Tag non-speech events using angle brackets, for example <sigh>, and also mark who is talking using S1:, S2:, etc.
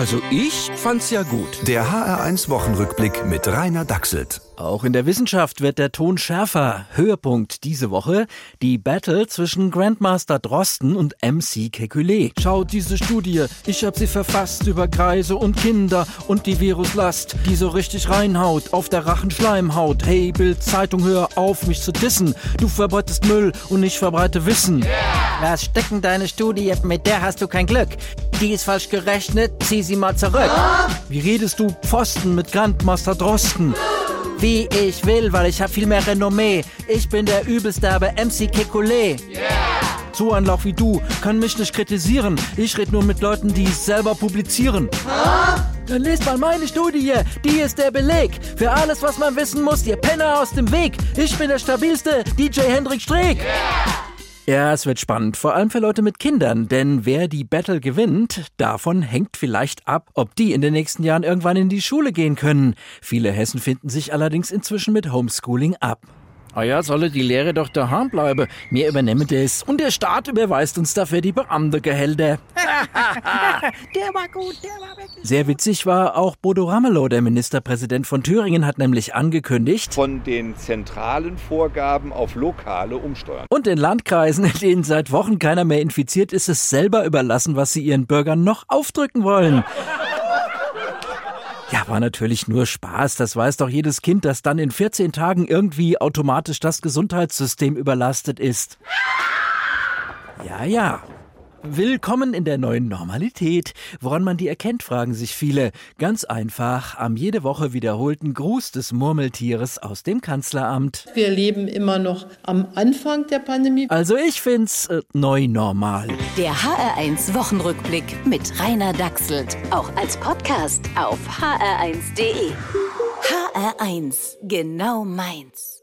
S1: Also ich fand's ja gut.
S2: Der HR1 Wochenrückblick mit Rainer Dachselt.
S3: Auch in der Wissenschaft wird der Ton schärfer. Höhepunkt diese Woche die Battle zwischen Grandmaster Drosten und MC Kekulé. Schaut diese Studie, ich hab sie verfasst über Kreise und Kinder und die Viruslast, die so richtig reinhaut auf der Rachenschleimhaut. Hey Bild Zeitung, hör auf mich zu dissen. Du verbreitest Müll und ich verbreite Wissen. Yeah. Was stecken deine Studie? Mit der hast du kein Glück. Die ist falsch gerechnet, zieh sie mal zurück. Wie redest du Pfosten mit Grandmaster Drosten? Wie ich will, weil ich hab viel mehr Renommee. Ich bin der übelste, aber MC Kekulé. Yeah. So ein Lauch wie du kann mich nicht kritisieren. Ich rede nur mit Leuten, die es selber publizieren. Huh? Dann lest mal meine Studie. Die ist der Beleg für alles, was man wissen muss. Ihr Penner aus dem Weg. Ich bin der stabilste DJ Hendrik Streeck. Yeah. Ja, es wird spannend, vor allem für Leute mit Kindern, denn wer die Battle gewinnt, davon hängt vielleicht ab, ob die in den nächsten Jahren irgendwann in die Schule gehen können. Viele Hessen finden sich allerdings inzwischen mit Homeschooling ab. Ah ja, solle die Lehre doch daheim bleiben. Wir übernehmen das. Und der Staat überweist uns dafür die Beamtengehälter. <laughs> der war gut, der war wirklich Sehr witzig war auch Bodo Ramelow, der Ministerpräsident von Thüringen, hat nämlich angekündigt,
S4: von den zentralen Vorgaben auf lokale umsteuern.
S3: Und den Landkreisen, in denen seit Wochen keiner mehr infiziert ist, es selber überlassen, was sie ihren Bürgern noch aufdrücken wollen. Ja, war natürlich nur Spaß. Das weiß doch jedes Kind, dass dann in 14 Tagen irgendwie automatisch das Gesundheitssystem überlastet ist. Ja, ja. Willkommen in der neuen Normalität. Woran man die erkennt, fragen sich viele. Ganz einfach am jede Woche wiederholten Gruß des Murmeltieres aus dem Kanzleramt.
S5: Wir leben immer noch am Anfang der Pandemie.
S3: Also ich find's äh, neu normal.
S6: Der HR1 Wochenrückblick mit Rainer Dachselt. Auch als Podcast auf hr1.de. HR1, genau meins.